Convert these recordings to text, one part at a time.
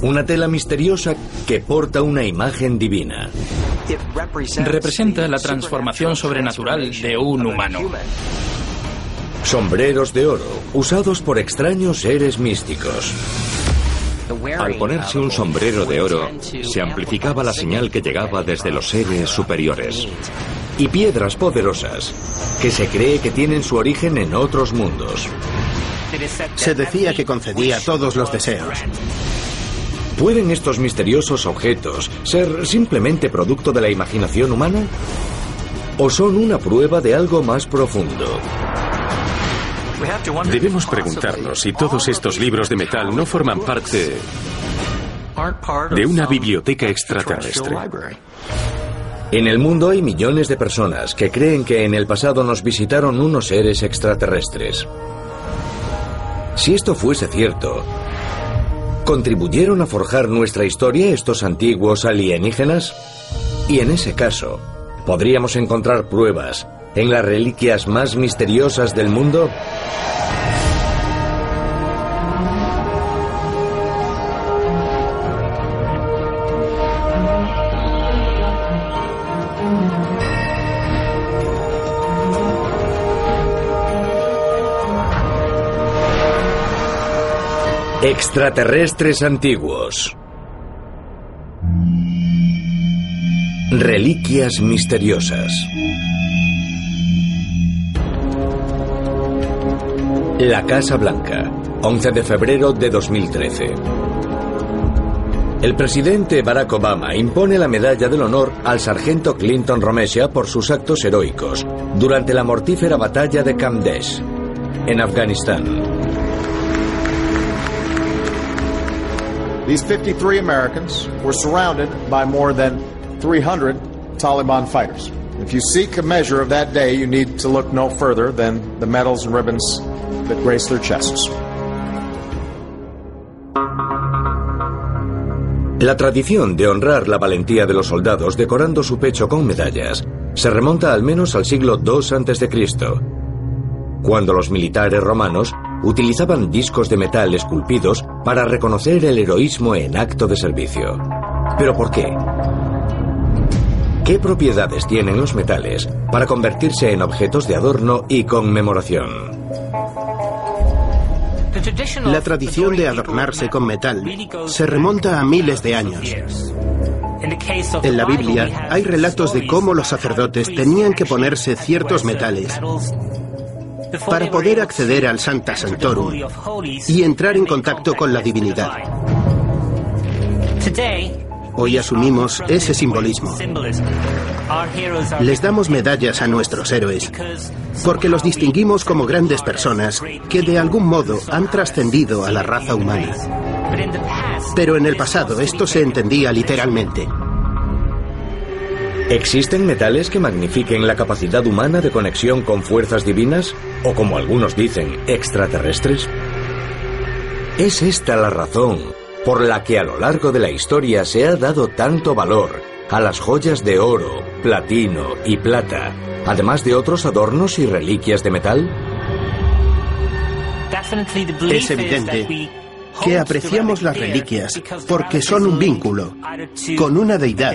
Una tela misteriosa que porta una imagen divina. Representa la transformación sobrenatural de un humano. Sombreros de oro, usados por extraños seres místicos. Al ponerse un sombrero de oro, se amplificaba la señal que llegaba desde los seres superiores. Y piedras poderosas, que se cree que tienen su origen en otros mundos. Se decía que concedía todos los deseos. ¿Pueden estos misteriosos objetos ser simplemente producto de la imaginación humana? ¿O son una prueba de algo más profundo? Debemos preguntarnos si todos estos libros de metal no forman parte de una biblioteca extraterrestre. En el mundo hay millones de personas que creen que en el pasado nos visitaron unos seres extraterrestres. Si esto fuese cierto, ¿contribuyeron a forjar nuestra historia estos antiguos alienígenas? Y en ese caso, ¿podríamos encontrar pruebas en las reliquias más misteriosas del mundo? Extraterrestres antiguos. Reliquias misteriosas. La Casa Blanca, 11 de febrero de 2013. El presidente Barack Obama impone la medalla del honor al sargento Clinton Romesha por sus actos heroicos durante la mortífera batalla de Camp Desh, en Afganistán. These 53 Americans were surrounded by more than 300 Taliban fighters. If you seek a measure of that day, you need to look no further than the medals and ribbons that grace their chests. La tradición de honrar la valentía de los soldados decorando su pecho con medallas se remonta al menos al siglo II a.C., cuando los militares romanos utilizaban discos de metal esculpidos para reconocer el heroísmo en acto de servicio. ¿Pero por qué? ¿Qué propiedades tienen los metales para convertirse en objetos de adorno y conmemoración? La tradición de adornarse con metal se remonta a miles de años. En la Biblia hay relatos de cómo los sacerdotes tenían que ponerse ciertos metales para poder acceder al Santa Santorum y entrar en contacto con la divinidad. Hoy asumimos ese simbolismo. Les damos medallas a nuestros héroes porque los distinguimos como grandes personas que de algún modo han trascendido a la raza humana. Pero en el pasado esto se entendía literalmente. ¿Existen metales que magnifiquen la capacidad humana de conexión con fuerzas divinas? O como algunos dicen, extraterrestres? ¿Es esta la razón por la que a lo largo de la historia se ha dado tanto valor a las joyas de oro, platino y plata, además de otros adornos y reliquias de metal? Es evidente que apreciamos las reliquias porque son un vínculo con una deidad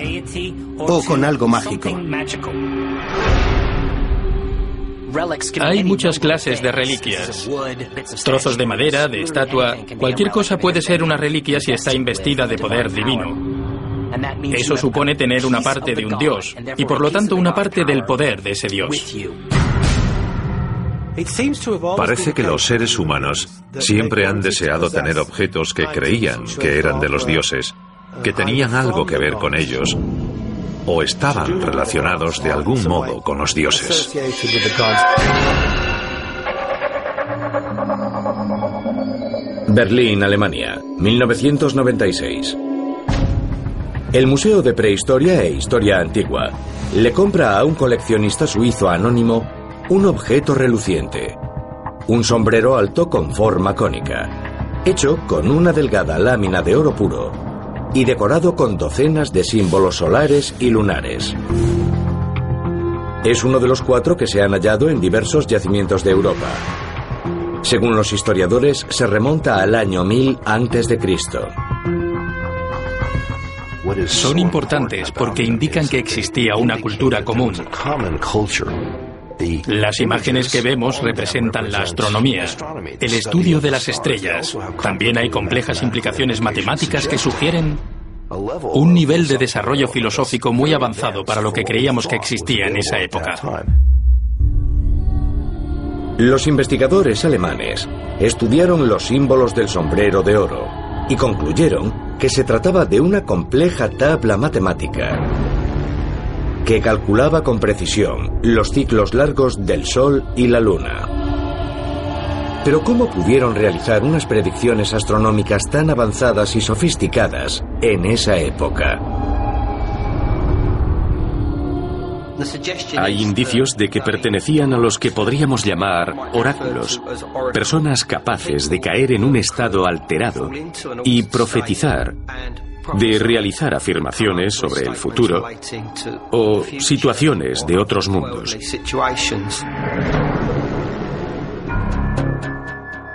o con algo mágico. Hay muchas clases de reliquias. Trozos de madera, de estatua, cualquier cosa puede ser una reliquia si está investida de poder divino. Eso supone tener una parte de un dios y por lo tanto una parte del poder de ese dios. Parece que los seres humanos siempre han deseado tener objetos que creían que eran de los dioses, que tenían algo que ver con ellos, o estaban relacionados de algún modo con los dioses. Berlín, Alemania, 1996. El Museo de Prehistoria e Historia Antigua le compra a un coleccionista suizo anónimo un objeto reluciente, un sombrero alto con forma cónica, hecho con una delgada lámina de oro puro y decorado con docenas de símbolos solares y lunares. Es uno de los cuatro que se han hallado en diversos yacimientos de Europa. Según los historiadores, se remonta al año 1000 antes de Cristo. Son importantes porque indican que existía una cultura común. Las imágenes que vemos representan la astronomía, el estudio de las estrellas. También hay complejas implicaciones matemáticas que sugieren un nivel de desarrollo filosófico muy avanzado para lo que creíamos que existía en esa época. Los investigadores alemanes estudiaron los símbolos del sombrero de oro y concluyeron que se trataba de una compleja tabla matemática que calculaba con precisión los ciclos largos del Sol y la Luna. Pero ¿cómo pudieron realizar unas predicciones astronómicas tan avanzadas y sofisticadas en esa época? Hay indicios de que pertenecían a los que podríamos llamar oráculos, personas capaces de caer en un estado alterado y profetizar, de realizar afirmaciones sobre el futuro o situaciones de otros mundos.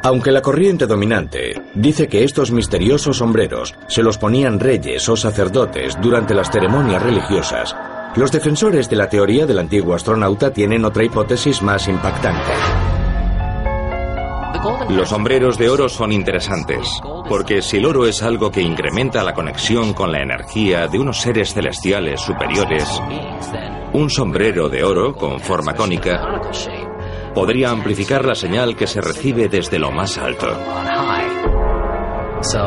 Aunque la corriente dominante dice que estos misteriosos sombreros se los ponían reyes o sacerdotes durante las ceremonias religiosas, los defensores de la teoría del antiguo astronauta tienen otra hipótesis más impactante. Los sombreros de oro son interesantes, porque si el oro es algo que incrementa la conexión con la energía de unos seres celestiales superiores, un sombrero de oro con forma cónica podría amplificar la señal que se recibe desde lo más alto.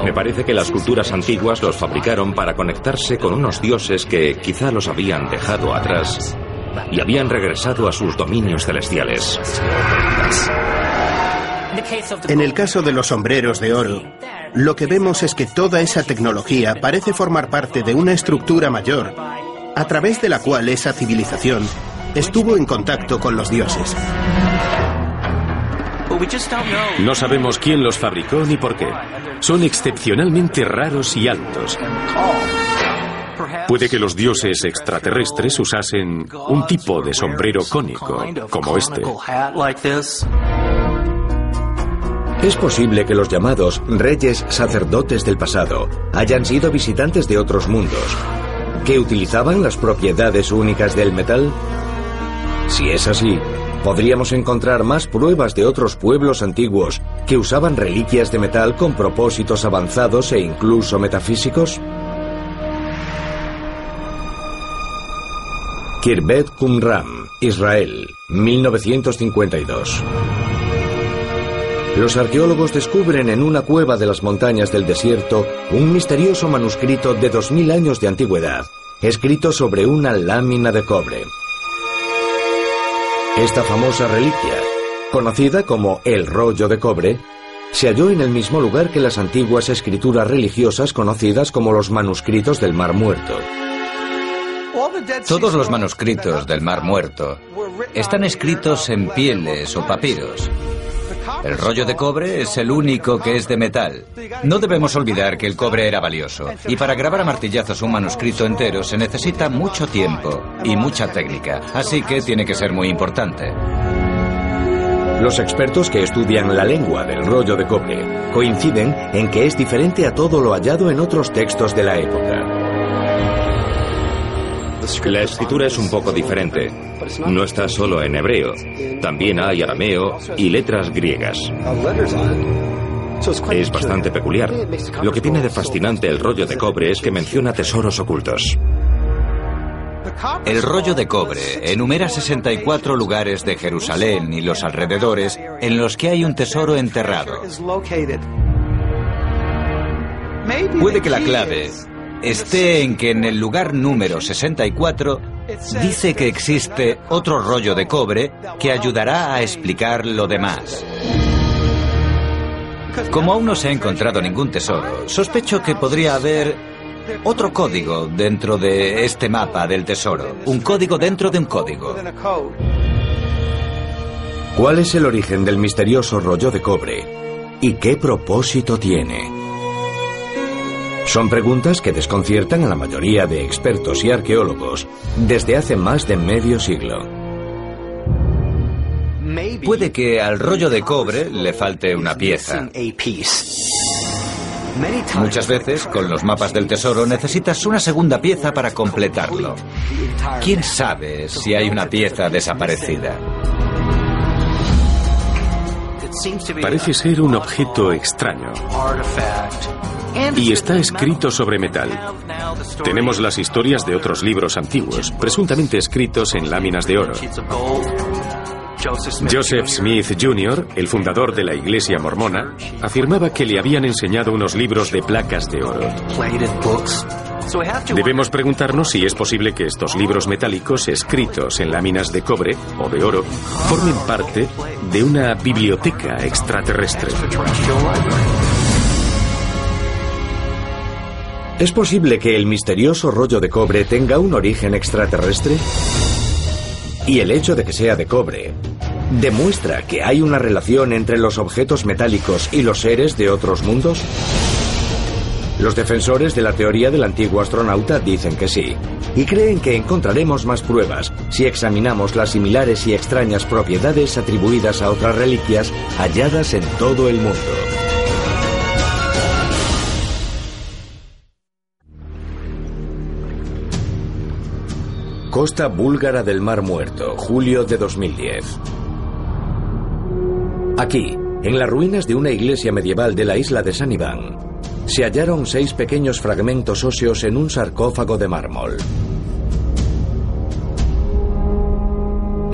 Me parece que las culturas antiguas los fabricaron para conectarse con unos dioses que quizá los habían dejado atrás y habían regresado a sus dominios celestiales. En el caso de los sombreros de oro, lo que vemos es que toda esa tecnología parece formar parte de una estructura mayor, a través de la cual esa civilización estuvo en contacto con los dioses. No sabemos quién los fabricó ni por qué. Son excepcionalmente raros y altos. Puede que los dioses extraterrestres usasen un tipo de sombrero cónico, como este. Es posible que los llamados reyes sacerdotes del pasado hayan sido visitantes de otros mundos, que utilizaban las propiedades únicas del metal. Si es así, podríamos encontrar más pruebas de otros pueblos antiguos que usaban reliquias de metal con propósitos avanzados e incluso metafísicos? Kirbet Qumram, Israel, 1952. Los arqueólogos descubren en una cueva de las montañas del desierto un misterioso manuscrito de 2000 años de antigüedad, escrito sobre una lámina de cobre. Esta famosa reliquia, conocida como el rollo de cobre, se halló en el mismo lugar que las antiguas escrituras religiosas conocidas como los manuscritos del Mar Muerto. Todos los manuscritos del Mar Muerto están escritos en pieles o papiros. El rollo de cobre es el único que es de metal. No debemos olvidar que el cobre era valioso, y para grabar a martillazos un manuscrito entero se necesita mucho tiempo y mucha técnica, así que tiene que ser muy importante. Los expertos que estudian la lengua del rollo de cobre coinciden en que es diferente a todo lo hallado en otros textos de la época. La escritura es un poco diferente. No está solo en hebreo, también hay arameo y letras griegas. Es bastante peculiar. Lo que tiene de fascinante el rollo de cobre es que menciona tesoros ocultos. El rollo de cobre enumera 64 lugares de Jerusalén y los alrededores en los que hay un tesoro enterrado. Puede que la clave esté en que en el lugar número 64 dice que existe otro rollo de cobre que ayudará a explicar lo demás. Como aún no se ha encontrado ningún tesoro, sospecho que podría haber otro código dentro de este mapa del tesoro. Un código dentro de un código. ¿Cuál es el origen del misterioso rollo de cobre? ¿Y qué propósito tiene? Son preguntas que desconciertan a la mayoría de expertos y arqueólogos desde hace más de medio siglo. Puede que al rollo de cobre le falte una pieza. Muchas veces, con los mapas del tesoro, necesitas una segunda pieza para completarlo. ¿Quién sabe si hay una pieza desaparecida? Parece ser un objeto extraño. Y está escrito sobre metal. Tenemos las historias de otros libros antiguos, presuntamente escritos en láminas de oro. Joseph Smith Jr., el fundador de la Iglesia mormona, afirmaba que le habían enseñado unos libros de placas de oro. Debemos preguntarnos si es posible que estos libros metálicos escritos en láminas de cobre o de oro formen parte de una biblioteca extraterrestre. ¿Es posible que el misterioso rollo de cobre tenga un origen extraterrestre? Y el hecho de que sea de cobre demuestra que hay una relación entre los objetos metálicos y los seres de otros mundos? Los defensores de la teoría del antiguo astronauta dicen que sí, y creen que encontraremos más pruebas si examinamos las similares y extrañas propiedades atribuidas a otras reliquias halladas en todo el mundo. Costa búlgara del Mar Muerto, julio de 2010. Aquí, en las ruinas de una iglesia medieval de la isla de San Iván, se hallaron seis pequeños fragmentos óseos en un sarcófago de mármol.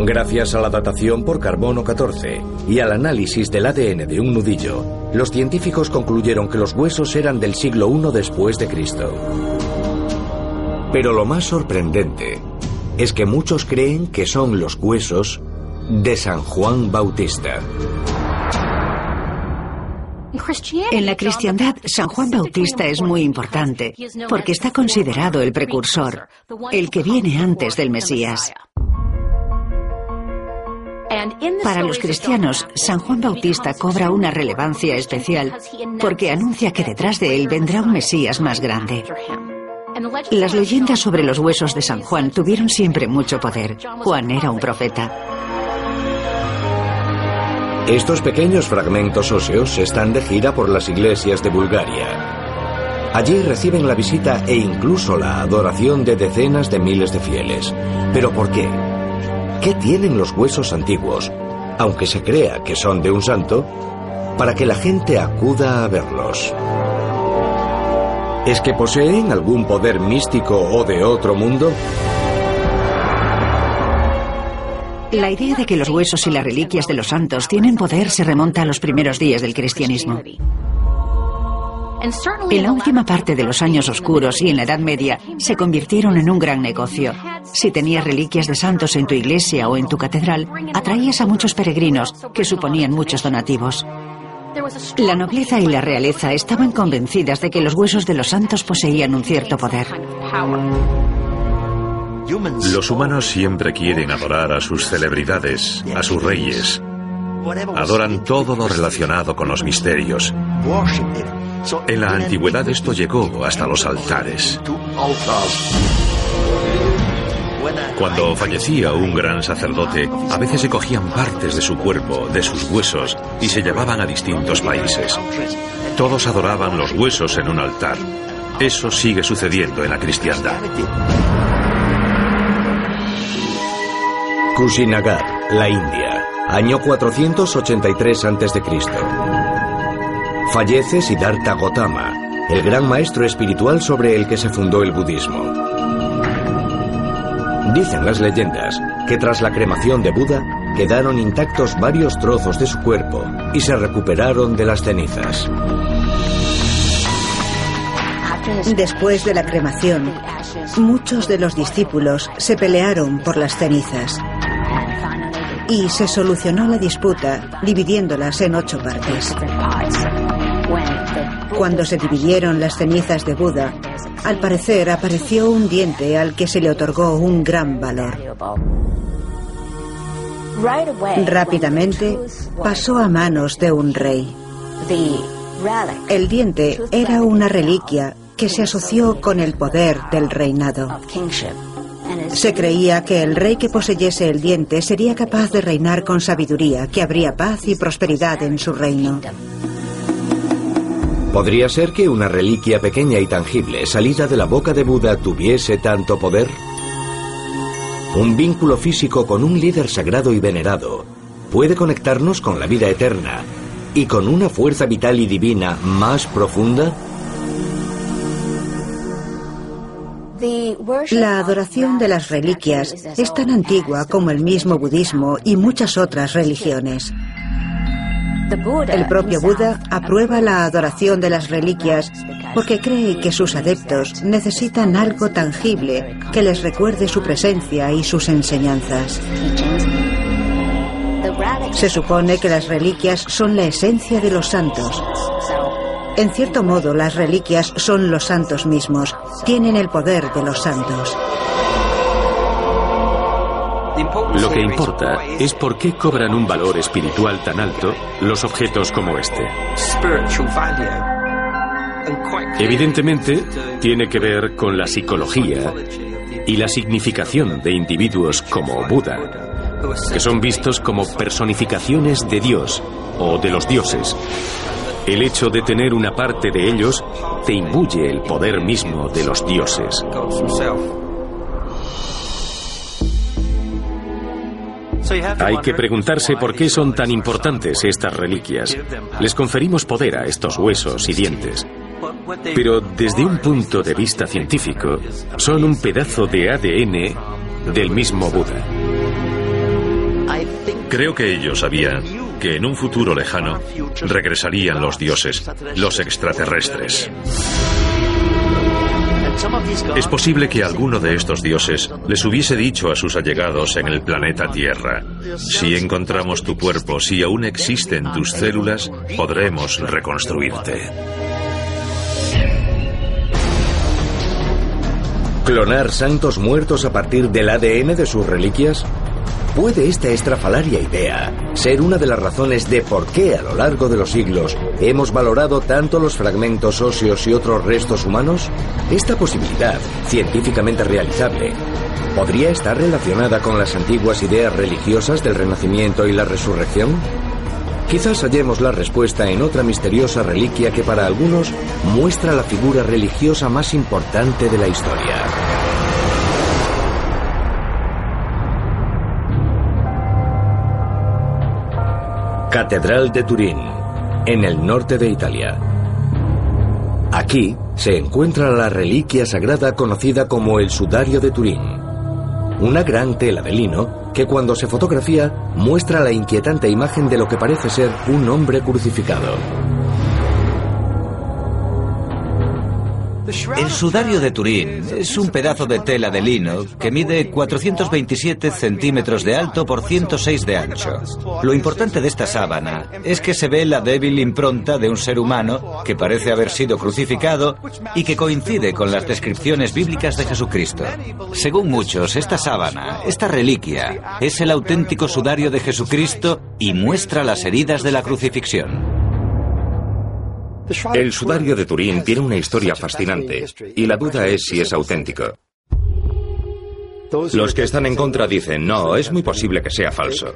Gracias a la datación por carbono 14 y al análisis del ADN de un nudillo, los científicos concluyeron que los huesos eran del siglo I después de Cristo. Pero lo más sorprendente es que muchos creen que son los huesos de San Juan Bautista. En la cristiandad, San Juan Bautista es muy importante porque está considerado el precursor, el que viene antes del Mesías. Para los cristianos, San Juan Bautista cobra una relevancia especial porque anuncia que detrás de él vendrá un Mesías más grande. Las leyendas sobre los huesos de San Juan tuvieron siempre mucho poder. Juan era un profeta. Estos pequeños fragmentos óseos están de gira por las iglesias de Bulgaria. Allí reciben la visita e incluso la adoración de decenas de miles de fieles. ¿Pero por qué? ¿Qué tienen los huesos antiguos, aunque se crea que son de un santo, para que la gente acuda a verlos? ¿Es que poseen algún poder místico o de otro mundo? La idea de que los huesos y las reliquias de los santos tienen poder se remonta a los primeros días del cristianismo. En la última parte de los años oscuros y en la Edad Media se convirtieron en un gran negocio. Si tenías reliquias de santos en tu iglesia o en tu catedral, atraías a muchos peregrinos que suponían muchos donativos. La nobleza y la realeza estaban convencidas de que los huesos de los santos poseían un cierto poder. Los humanos siempre quieren adorar a sus celebridades, a sus reyes. Adoran todo lo relacionado con los misterios. En la antigüedad esto llegó hasta los altares. Cuando fallecía un gran sacerdote, a veces se cogían partes de su cuerpo, de sus huesos, y se llevaban a distintos países. Todos adoraban los huesos en un altar. Eso sigue sucediendo en la cristiandad. Kushinagar, la India, año 483 a.C. Fallece Siddhartha Gautama, el gran maestro espiritual sobre el que se fundó el budismo. Dicen las leyendas que tras la cremación de Buda quedaron intactos varios trozos de su cuerpo y se recuperaron de las cenizas. Después de la cremación, muchos de los discípulos se pelearon por las cenizas y se solucionó la disputa dividiéndolas en ocho partes. Cuando se dividieron las cenizas de Buda, al parecer apareció un diente al que se le otorgó un gran valor. Rápidamente pasó a manos de un rey. El diente era una reliquia que se asoció con el poder del reinado. Se creía que el rey que poseyese el diente sería capaz de reinar con sabiduría, que habría paz y prosperidad en su reino. ¿Podría ser que una reliquia pequeña y tangible salida de la boca de Buda tuviese tanto poder? Un vínculo físico con un líder sagrado y venerado puede conectarnos con la vida eterna y con una fuerza vital y divina más profunda? La adoración de las reliquias es tan antigua como el mismo budismo y muchas otras religiones. El propio Buda aprueba la adoración de las reliquias porque cree que sus adeptos necesitan algo tangible que les recuerde su presencia y sus enseñanzas. Se supone que las reliquias son la esencia de los santos. En cierto modo, las reliquias son los santos mismos, tienen el poder de los santos. Lo que importa es por qué cobran un valor espiritual tan alto los objetos como este. Evidentemente, tiene que ver con la psicología y la significación de individuos como Buda, que son vistos como personificaciones de Dios o de los dioses. El hecho de tener una parte de ellos te imbuye el poder mismo de los dioses. Hay que preguntarse por qué son tan importantes estas reliquias. Les conferimos poder a estos huesos y dientes. Pero desde un punto de vista científico, son un pedazo de ADN del mismo Buda. Creo que ellos sabían que en un futuro lejano regresarían los dioses, los extraterrestres. Es posible que alguno de estos dioses les hubiese dicho a sus allegados en el planeta Tierra, si encontramos tu cuerpo, si aún existen tus células, podremos reconstruirte. ¿Clonar santos muertos a partir del ADN de sus reliquias? ¿Puede esta estrafalaria idea ser una de las razones de por qué a lo largo de los siglos hemos valorado tanto los fragmentos óseos y otros restos humanos? Esta posibilidad, científicamente realizable, ¿podría estar relacionada con las antiguas ideas religiosas del Renacimiento y la resurrección? Quizás hallemos la respuesta en otra misteriosa reliquia que para algunos muestra la figura religiosa más importante de la historia. Catedral de Turín, en el norte de Italia. Aquí se encuentra la reliquia sagrada conocida como el Sudario de Turín, una gran tela de lino que cuando se fotografía muestra la inquietante imagen de lo que parece ser un hombre crucificado. El sudario de Turín es un pedazo de tela de lino que mide 427 centímetros de alto por 106 de ancho. Lo importante de esta sábana es que se ve la débil impronta de un ser humano que parece haber sido crucificado y que coincide con las descripciones bíblicas de Jesucristo. Según muchos, esta sábana, esta reliquia, es el auténtico sudario de Jesucristo y muestra las heridas de la crucifixión. El sudario de Turín tiene una historia fascinante y la duda es si es auténtico. Los que están en contra dicen, no, es muy posible que sea falso.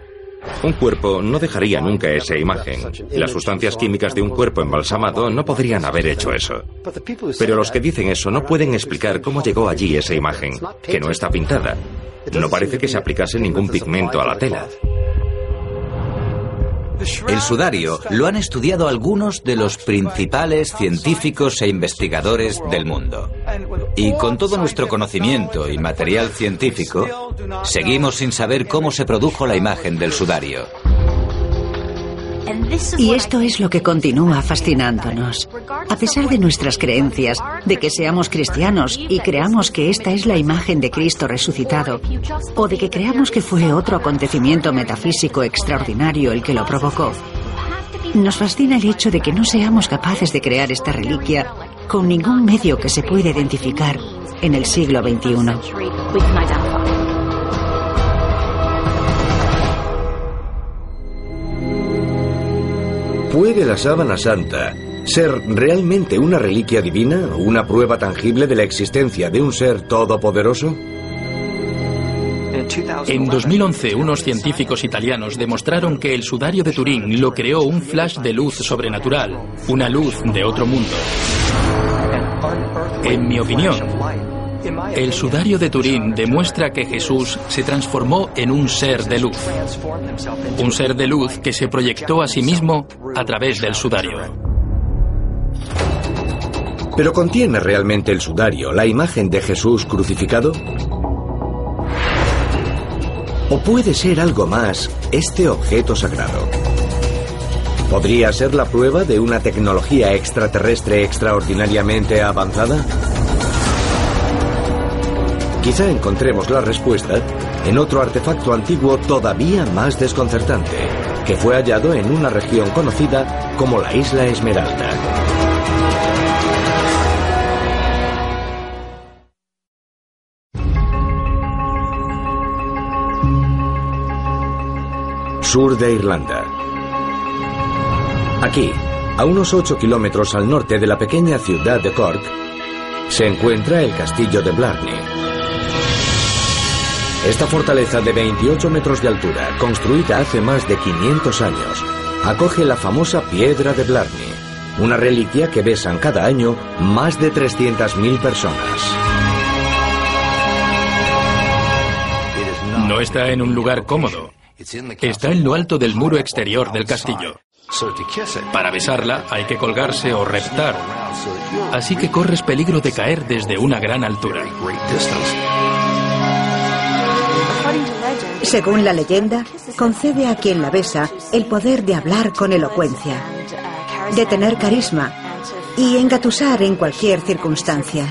Un cuerpo no dejaría nunca esa imagen. Las sustancias químicas de un cuerpo embalsamado no podrían haber hecho eso. Pero los que dicen eso no pueden explicar cómo llegó allí esa imagen, que no está pintada. No parece que se aplicase ningún pigmento a la tela. El sudario lo han estudiado algunos de los principales científicos e investigadores del mundo. Y con todo nuestro conocimiento y material científico, seguimos sin saber cómo se produjo la imagen del sudario. Y esto es lo que continúa fascinándonos. A pesar de nuestras creencias, de que seamos cristianos y creamos que esta es la imagen de Cristo resucitado, o de que creamos que fue otro acontecimiento metafísico extraordinario el que lo provocó, nos fascina el hecho de que no seamos capaces de crear esta reliquia con ningún medio que se pueda identificar en el siglo XXI. ¿Puede la sábana santa ser realmente una reliquia divina una prueba tangible de la existencia de un ser todopoderoso? En 2011, unos científicos italianos demostraron que el sudario de Turín lo creó un flash de luz sobrenatural, una luz de otro mundo. En mi opinión, el sudario de Turín demuestra que Jesús se transformó en un ser de luz. Un ser de luz que se proyectó a sí mismo a través del sudario. ¿Pero contiene realmente el sudario la imagen de Jesús crucificado? ¿O puede ser algo más este objeto sagrado? ¿Podría ser la prueba de una tecnología extraterrestre extraordinariamente avanzada? Quizá encontremos la respuesta en otro artefacto antiguo todavía más desconcertante, que fue hallado en una región conocida como la Isla Esmeralda. Sur de Irlanda. Aquí, a unos 8 kilómetros al norte de la pequeña ciudad de Cork, se encuentra el castillo de Blarney. Esta fortaleza de 28 metros de altura, construida hace más de 500 años, acoge la famosa piedra de Blarney, una reliquia que besan cada año más de 300.000 personas. No está en un lugar cómodo. Está en lo alto del muro exterior del castillo. Para besarla hay que colgarse o reptar, así que corres peligro de caer desde una gran altura. Según la leyenda, concede a quien la besa el poder de hablar con elocuencia, de tener carisma y engatusar en cualquier circunstancia.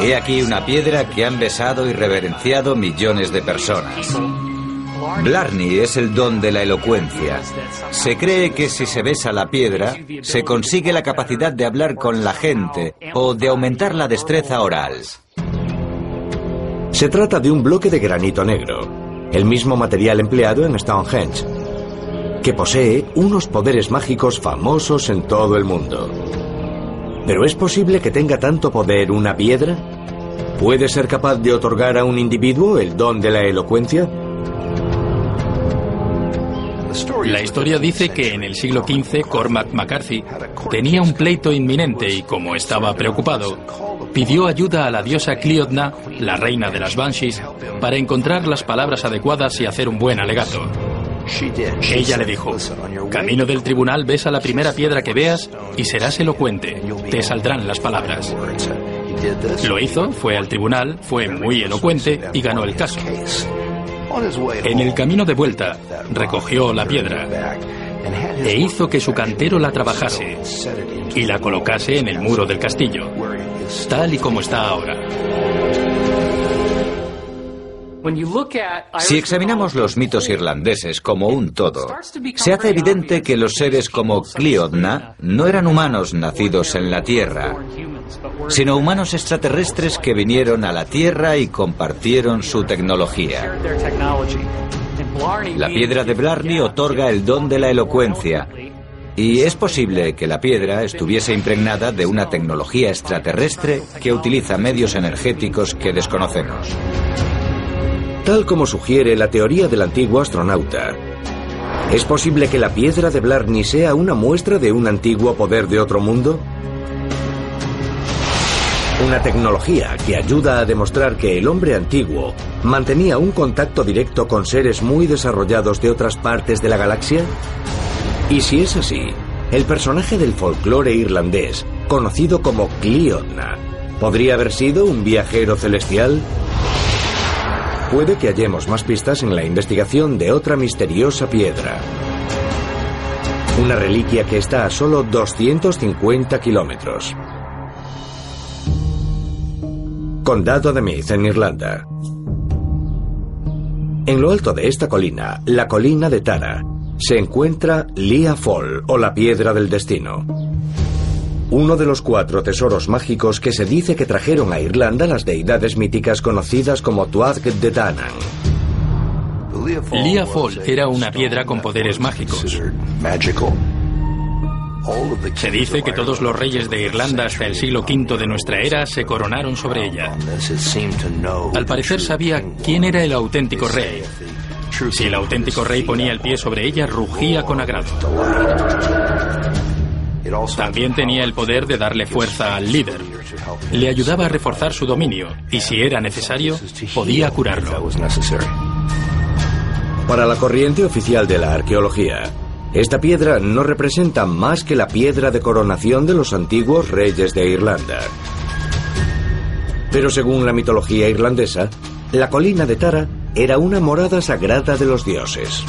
He aquí una piedra que han besado y reverenciado millones de personas. Blarney es el don de la elocuencia. Se cree que si se besa la piedra, se consigue la capacidad de hablar con la gente o de aumentar la destreza oral. Se trata de un bloque de granito negro, el mismo material empleado en Stonehenge, que posee unos poderes mágicos famosos en todo el mundo. ¿Pero es posible que tenga tanto poder una piedra? ¿Puede ser capaz de otorgar a un individuo el don de la elocuencia? La historia dice que en el siglo XV Cormac McCarthy tenía un pleito inminente y como estaba preocupado, pidió ayuda a la diosa Cliodna, la reina de las Banshees, para encontrar las palabras adecuadas y hacer un buen alegato. Ella le dijo, camino del tribunal besa la primera piedra que veas y serás elocuente, te saldrán las palabras. Lo hizo, fue al tribunal, fue muy elocuente y ganó el caso. En el camino de vuelta, recogió la piedra e hizo que su cantero la trabajase y la colocase en el muro del castillo, tal y como está ahora. Si examinamos los mitos irlandeses como un todo, se hace evidente que los seres como Cliodna no eran humanos nacidos en la Tierra, sino humanos extraterrestres que vinieron a la Tierra y compartieron su tecnología. La piedra de Blarney otorga el don de la elocuencia, y es posible que la piedra estuviese impregnada de una tecnología extraterrestre que utiliza medios energéticos que desconocemos. Tal como sugiere la teoría del antiguo astronauta, ¿es posible que la piedra de Blarney sea una muestra de un antiguo poder de otro mundo? Una tecnología que ayuda a demostrar que el hombre antiguo mantenía un contacto directo con seres muy desarrollados de otras partes de la galaxia. Y si es así, el personaje del folclore irlandés, conocido como Cliodna, ¿podría haber sido un viajero celestial? Puede que hallemos más pistas en la investigación de otra misteriosa piedra. Una reliquia que está a solo 250 kilómetros. Condado de Meath, en Irlanda. En lo alto de esta colina, la colina de Tara, se encuentra Lia Fall o la Piedra del Destino. Uno de los cuatro tesoros mágicos que se dice que trajeron a Irlanda las deidades míticas conocidas como Tuatha de Danann. Lia Fall era una piedra con poderes mágicos. Se dice que todos los reyes de Irlanda hasta el siglo V de nuestra era se coronaron sobre ella. Al parecer sabía quién era el auténtico rey. Si el auténtico rey ponía el pie sobre ella, rugía con agrado. También tenía el poder de darle fuerza al líder. Le ayudaba a reforzar su dominio y si era necesario, podía curarlo. Para la corriente oficial de la arqueología, esta piedra no representa más que la piedra de coronación de los antiguos reyes de Irlanda. Pero según la mitología irlandesa, la colina de Tara era una morada sagrada de los dioses.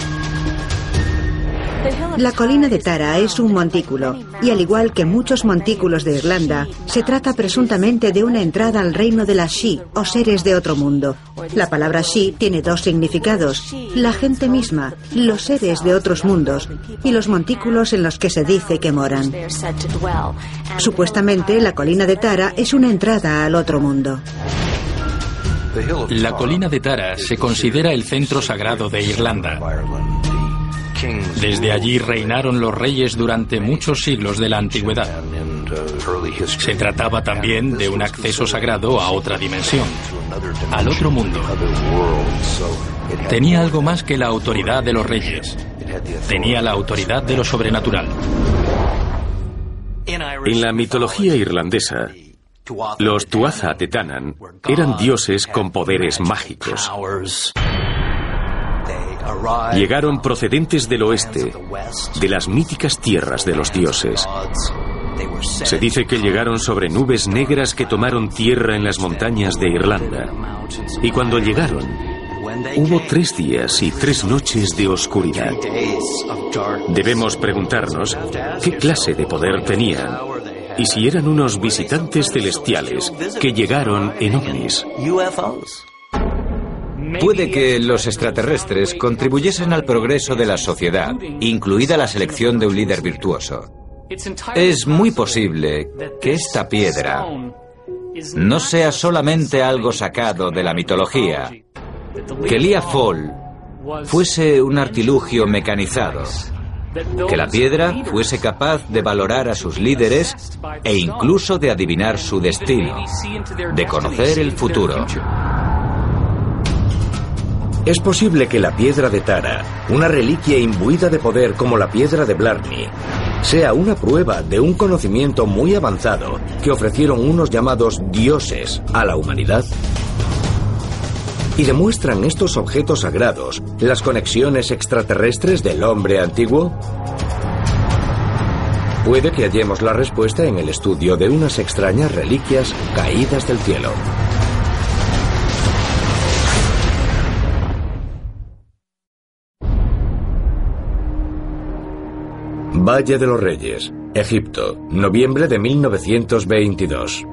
La colina de Tara es un montículo, y al igual que muchos montículos de Irlanda, se trata presuntamente de una entrada al reino de las Shi, o seres de otro mundo. La palabra Shi tiene dos significados, la gente misma, los seres de otros mundos, y los montículos en los que se dice que moran. Supuestamente, la colina de Tara es una entrada al otro mundo. La colina de Tara se considera el centro sagrado de Irlanda. Desde allí reinaron los reyes durante muchos siglos de la antigüedad. Se trataba también de un acceso sagrado a otra dimensión, al otro mundo. Tenía algo más que la autoridad de los reyes. Tenía la autoridad de lo sobrenatural. En la mitología irlandesa, los Tuatha de Tanan eran dioses con poderes mágicos. Llegaron procedentes del oeste, de las míticas tierras de los dioses. Se dice que llegaron sobre nubes negras que tomaron tierra en las montañas de Irlanda. Y cuando llegaron, hubo tres días y tres noches de oscuridad. Debemos preguntarnos qué clase de poder tenían y si eran unos visitantes celestiales que llegaron en ovnis. Puede que los extraterrestres contribuyesen al progreso de la sociedad, incluida la selección de un líder virtuoso. Es muy posible que esta piedra no sea solamente algo sacado de la mitología, que Lia Fall fuese un artilugio mecanizado, que la piedra fuese capaz de valorar a sus líderes e incluso de adivinar su destino, de conocer el futuro. Es posible que la piedra de Tara, una reliquia imbuida de poder como la piedra de Blarney, sea una prueba de un conocimiento muy avanzado que ofrecieron unos llamados dioses a la humanidad. ¿Y demuestran estos objetos sagrados las conexiones extraterrestres del hombre antiguo? Puede que hallemos la respuesta en el estudio de unas extrañas reliquias caídas del cielo. Valle de los Reyes, Egipto, noviembre de 1922.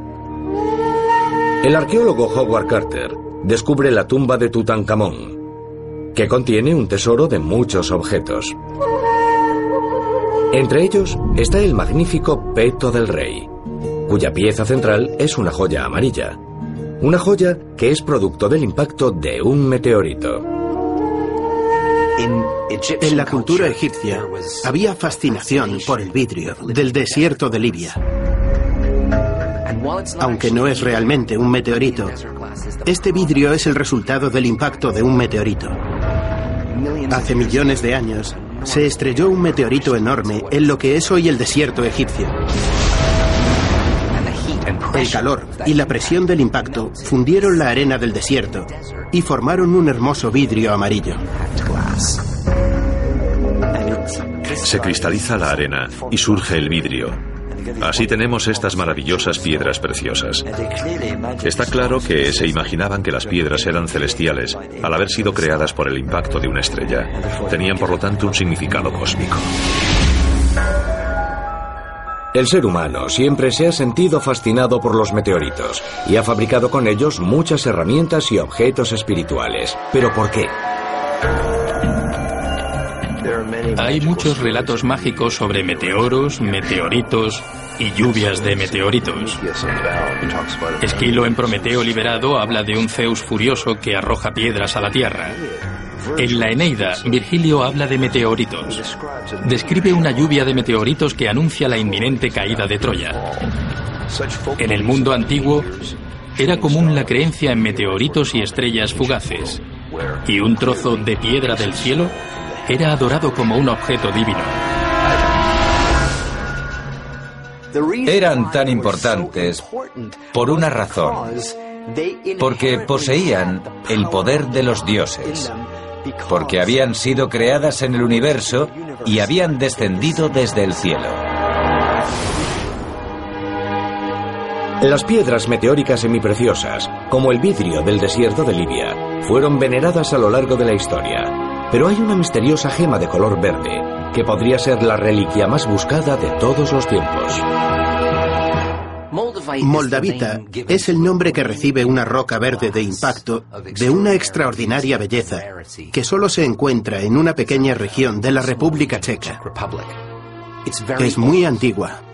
El arqueólogo Howard Carter descubre la tumba de Tutankamón, que contiene un tesoro de muchos objetos. Entre ellos está el magnífico peto del rey, cuya pieza central es una joya amarilla, una joya que es producto del impacto de un meteorito. En la cultura egipcia había fascinación por el vidrio del desierto de Libia. Aunque no es realmente un meteorito, este vidrio es el resultado del impacto de un meteorito. Hace millones de años se estrelló un meteorito enorme en lo que es hoy el desierto egipcio. El calor y la presión del impacto fundieron la arena del desierto y formaron un hermoso vidrio amarillo. Se cristaliza la arena y surge el vidrio. Así tenemos estas maravillosas piedras preciosas. Está claro que se imaginaban que las piedras eran celestiales al haber sido creadas por el impacto de una estrella. Tenían por lo tanto un significado cósmico. El ser humano siempre se ha sentido fascinado por los meteoritos y ha fabricado con ellos muchas herramientas y objetos espirituales. ¿Pero por qué? Hay muchos relatos mágicos sobre meteoros, meteoritos y lluvias de meteoritos. Esquilo en Prometeo liberado habla de un Zeus furioso que arroja piedras a la Tierra. En la Eneida, Virgilio habla de meteoritos. Describe una lluvia de meteoritos que anuncia la inminente caída de Troya. En el mundo antiguo, era común la creencia en meteoritos y estrellas fugaces, y un trozo de piedra del cielo era adorado como un objeto divino. Eran tan importantes por una razón, porque poseían el poder de los dioses, porque habían sido creadas en el universo y habían descendido desde el cielo. Las piedras meteóricas semipreciosas, como el vidrio del desierto de Libia, fueron veneradas a lo largo de la historia. Pero hay una misteriosa gema de color verde, que podría ser la reliquia más buscada de todos los tiempos. Moldavita es el nombre que recibe una roca verde de impacto de una extraordinaria belleza que solo se encuentra en una pequeña región de la República Checa. Es muy antigua.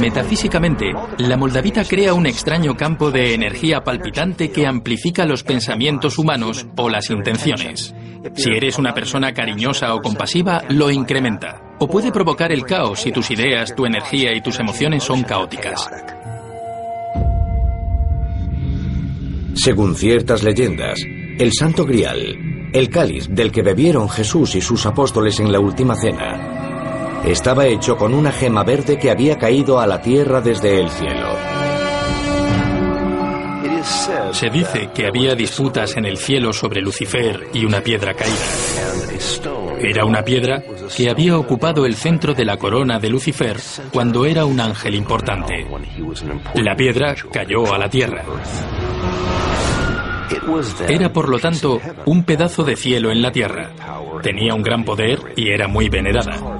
Metafísicamente, la moldavita crea un extraño campo de energía palpitante que amplifica los pensamientos humanos o las intenciones. Si eres una persona cariñosa o compasiva, lo incrementa. O puede provocar el caos si tus ideas, tu energía y tus emociones son caóticas. Según ciertas leyendas, el Santo Grial, el cáliz del que bebieron Jesús y sus apóstoles en la última cena, estaba hecho con una gema verde que había caído a la tierra desde el cielo. Se dice que había disputas en el cielo sobre Lucifer y una piedra caída. Era una piedra que había ocupado el centro de la corona de Lucifer cuando era un ángel importante. La piedra cayó a la tierra. Era por lo tanto un pedazo de cielo en la tierra. Tenía un gran poder y era muy venerada.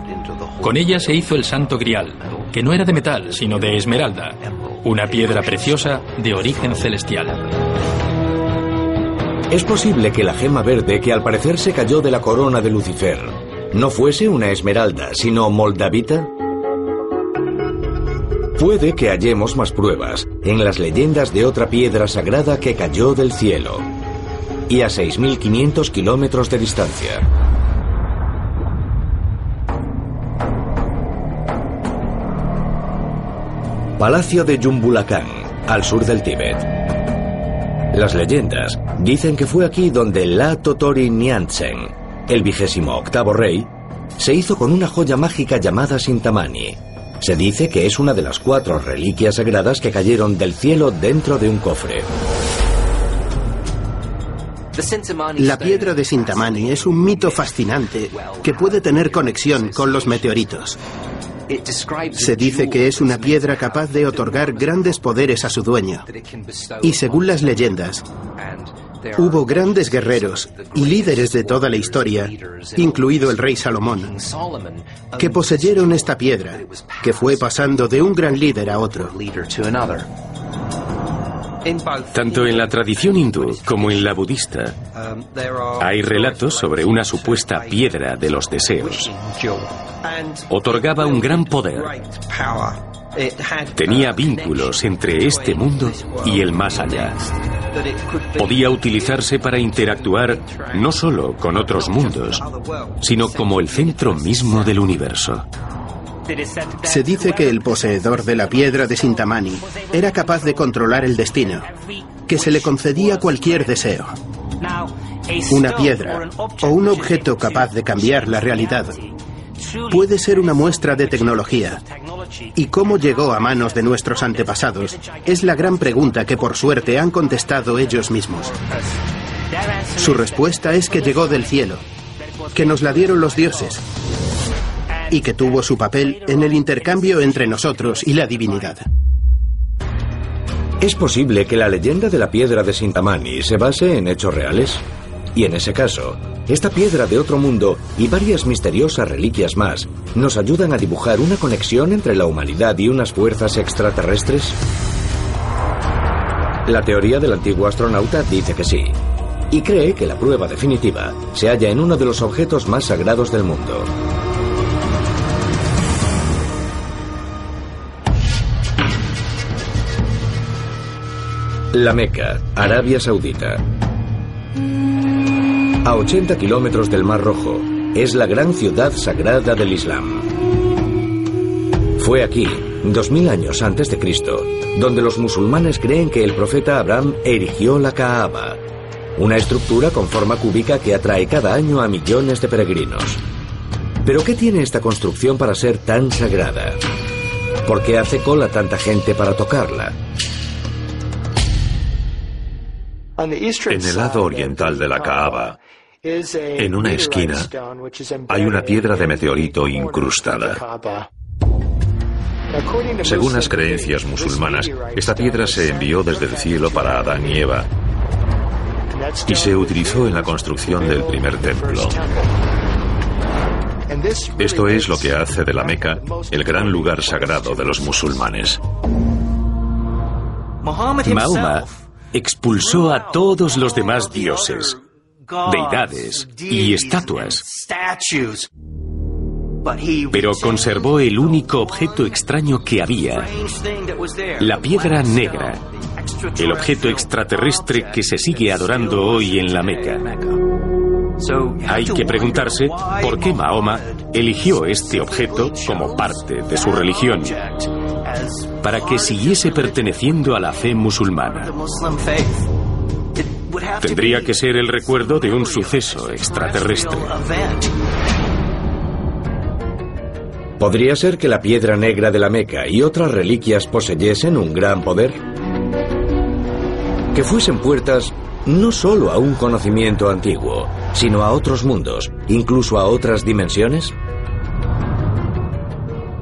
Con ella se hizo el Santo Grial, que no era de metal, sino de esmeralda, una piedra preciosa de origen celestial. Es posible que la gema verde que al parecer se cayó de la corona de Lucifer no fuese una esmeralda, sino moldavita. Puede que hallemos más pruebas en las leyendas de otra piedra sagrada que cayó del cielo y a 6.500 kilómetros de distancia. Palacio de Jumbulakán, al sur del Tíbet. Las leyendas dicen que fue aquí donde La Totori Nyantsen, el vigésimo octavo rey, se hizo con una joya mágica llamada Sintamani. Se dice que es una de las cuatro reliquias sagradas que cayeron del cielo dentro de un cofre. La piedra de Sintamani es un mito fascinante que puede tener conexión con los meteoritos. Se dice que es una piedra capaz de otorgar grandes poderes a su dueño. Y según las leyendas, hubo grandes guerreros y líderes de toda la historia, incluido el rey Salomón, que poseyeron esta piedra, que fue pasando de un gran líder a otro. Tanto en la tradición hindú como en la budista hay relatos sobre una supuesta piedra de los deseos. Otorgaba un gran poder. Tenía vínculos entre este mundo y el más allá. Podía utilizarse para interactuar no solo con otros mundos, sino como el centro mismo del universo. Se dice que el poseedor de la piedra de Sintamani era capaz de controlar el destino, que se le concedía cualquier deseo. Una piedra o un objeto capaz de cambiar la realidad puede ser una muestra de tecnología. ¿Y cómo llegó a manos de nuestros antepasados? Es la gran pregunta que por suerte han contestado ellos mismos. Su respuesta es que llegó del cielo, que nos la dieron los dioses y que tuvo su papel en el intercambio entre nosotros y la divinidad. ¿Es posible que la leyenda de la piedra de Sintamani se base en hechos reales? Y en ese caso, esta piedra de otro mundo y varias misteriosas reliquias más nos ayudan a dibujar una conexión entre la humanidad y unas fuerzas extraterrestres? La teoría del antiguo astronauta dice que sí, y cree que la prueba definitiva se halla en uno de los objetos más sagrados del mundo, La Meca, Arabia Saudita. A 80 kilómetros del Mar Rojo, es la gran ciudad sagrada del Islam. Fue aquí, 2000 años antes de Cristo, donde los musulmanes creen que el profeta Abraham erigió la Kaaba, una estructura con forma cúbica que atrae cada año a millones de peregrinos. Pero ¿qué tiene esta construcción para ser tan sagrada? ¿Por qué hace cola tanta gente para tocarla? En el lado oriental de la Kaaba, en una esquina, hay una piedra de meteorito incrustada. Según las creencias musulmanas, esta piedra se envió desde el cielo para Adán y Eva y se utilizó en la construcción del primer templo. Esto es lo que hace de la Meca el gran lugar sagrado de los musulmanes. Mahoma expulsó a todos los demás dioses, deidades y estatuas, pero conservó el único objeto extraño que había, la piedra negra, el objeto extraterrestre que se sigue adorando hoy en la Meca. Hay que preguntarse por qué Mahoma eligió este objeto como parte de su religión, para que siguiese perteneciendo a la fe musulmana. Tendría que ser el recuerdo de un suceso extraterrestre. ¿Podría ser que la piedra negra de la Meca y otras reliquias poseyesen un gran poder? Que fuesen puertas no solo a un conocimiento antiguo, sino a otros mundos, incluso a otras dimensiones?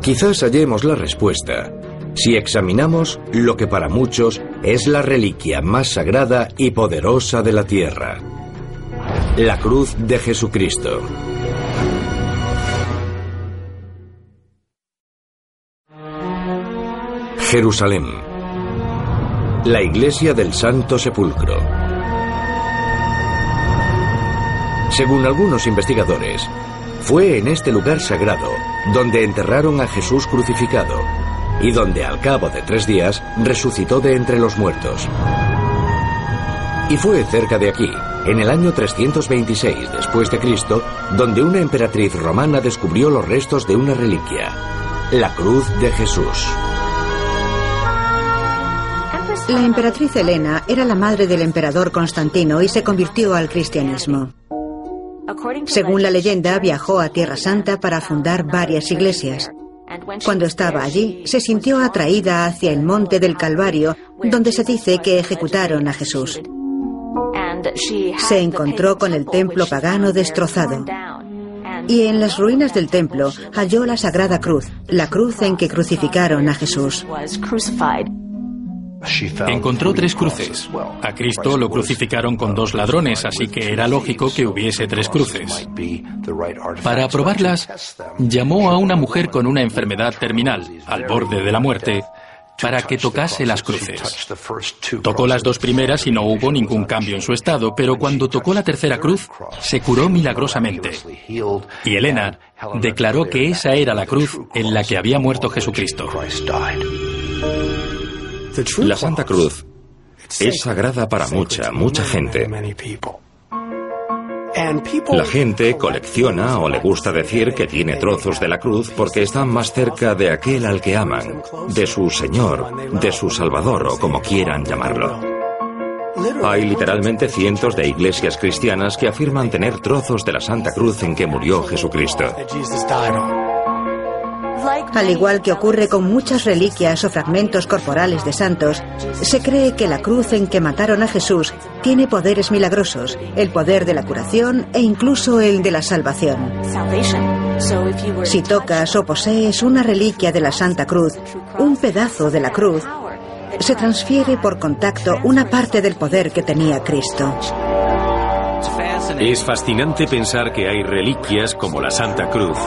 Quizás hallemos la respuesta si examinamos lo que para muchos es la reliquia más sagrada y poderosa de la Tierra, la cruz de Jesucristo. Jerusalén, la iglesia del Santo Sepulcro. Según algunos investigadores, fue en este lugar sagrado donde enterraron a Jesús crucificado y donde al cabo de tres días resucitó de entre los muertos. Y fue cerca de aquí, en el año 326 después de Cristo, donde una emperatriz romana descubrió los restos de una reliquia, la cruz de Jesús. La emperatriz Helena era la madre del emperador Constantino y se convirtió al cristianismo. Según la leyenda, viajó a Tierra Santa para fundar varias iglesias. Cuando estaba allí, se sintió atraída hacia el monte del Calvario, donde se dice que ejecutaron a Jesús. Se encontró con el templo pagano destrozado. Y en las ruinas del templo halló la Sagrada Cruz, la cruz en que crucificaron a Jesús. Encontró tres cruces. A Cristo lo crucificaron con dos ladrones, así que era lógico que hubiese tres cruces. Para probarlas, llamó a una mujer con una enfermedad terminal, al borde de la muerte, para que tocase las cruces. Tocó las dos primeras y no hubo ningún cambio en su estado, pero cuando tocó la tercera cruz, se curó milagrosamente. Y Elena declaró que esa era la cruz en la que había muerto Jesucristo. La Santa Cruz es sagrada para mucha, mucha gente. La gente colecciona o le gusta decir que tiene trozos de la cruz porque están más cerca de aquel al que aman, de su Señor, de su Salvador o como quieran llamarlo. Hay literalmente cientos de iglesias cristianas que afirman tener trozos de la Santa Cruz en que murió Jesucristo. Al igual que ocurre con muchas reliquias o fragmentos corporales de santos, se cree que la cruz en que mataron a Jesús tiene poderes milagrosos, el poder de la curación e incluso el de la salvación. Si tocas o posees una reliquia de la Santa Cruz, un pedazo de la cruz, se transfiere por contacto una parte del poder que tenía Cristo. Es fascinante pensar que hay reliquias como la Santa Cruz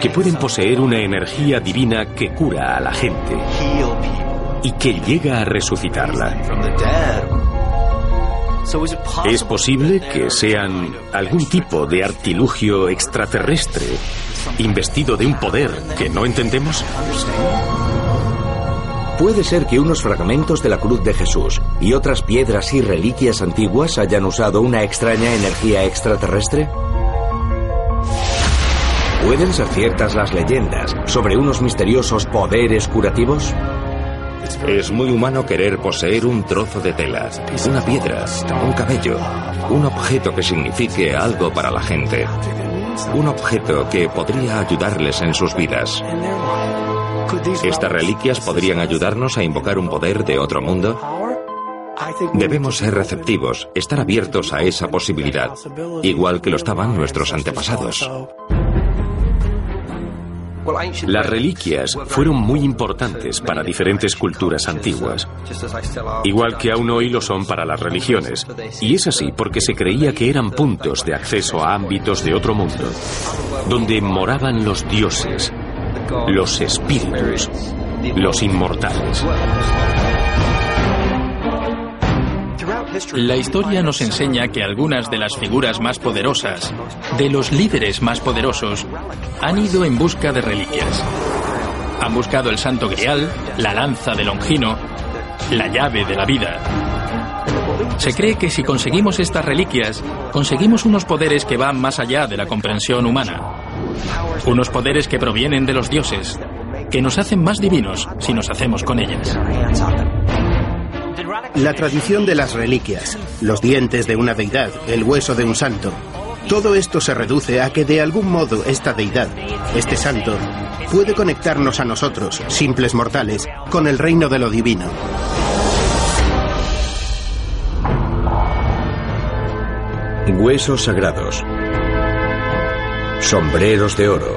que pueden poseer una energía divina que cura a la gente y que llega a resucitarla. ¿Es posible que sean algún tipo de artilugio extraterrestre investido de un poder que no entendemos? Puede ser que unos fragmentos de la cruz de Jesús y otras piedras y reliquias antiguas hayan usado una extraña energía extraterrestre. ¿Pueden ser ciertas las leyendas sobre unos misteriosos poderes curativos? Es muy humano querer poseer un trozo de tela, una piedra, un cabello, un objeto que signifique algo para la gente, un objeto que podría ayudarles en sus vidas. ¿Estas reliquias podrían ayudarnos a invocar un poder de otro mundo? Debemos ser receptivos, estar abiertos a esa posibilidad, igual que lo estaban nuestros antepasados. Las reliquias fueron muy importantes para diferentes culturas antiguas, igual que aún hoy lo son para las religiones. Y es así porque se creía que eran puntos de acceso a ámbitos de otro mundo, donde moraban los dioses, los espíritus, los inmortales. La historia nos enseña que algunas de las figuras más poderosas, de los líderes más poderosos, han ido en busca de reliquias. Han buscado el Santo Grial, la lanza de Longino, la llave de la vida. Se cree que si conseguimos estas reliquias, conseguimos unos poderes que van más allá de la comprensión humana. Unos poderes que provienen de los dioses, que nos hacen más divinos si nos hacemos con ellas. La tradición de las reliquias, los dientes de una deidad, el hueso de un santo, todo esto se reduce a que de algún modo esta deidad, este santo, puede conectarnos a nosotros, simples mortales, con el reino de lo divino. Huesos sagrados, sombreros de oro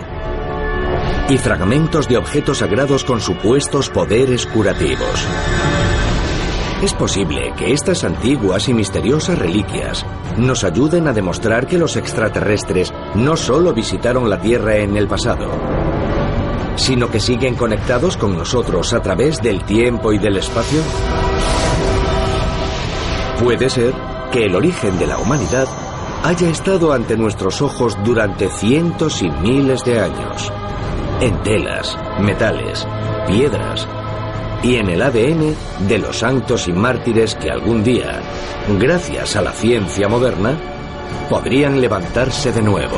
y fragmentos de objetos sagrados con supuestos poderes curativos. Es posible que estas antiguas y misteriosas reliquias nos ayuden a demostrar que los extraterrestres no solo visitaron la Tierra en el pasado, sino que siguen conectados con nosotros a través del tiempo y del espacio. Puede ser que el origen de la humanidad haya estado ante nuestros ojos durante cientos y miles de años, en telas, metales, piedras, y en el ADN de los santos y mártires que algún día, gracias a la ciencia moderna, podrían levantarse de nuevo.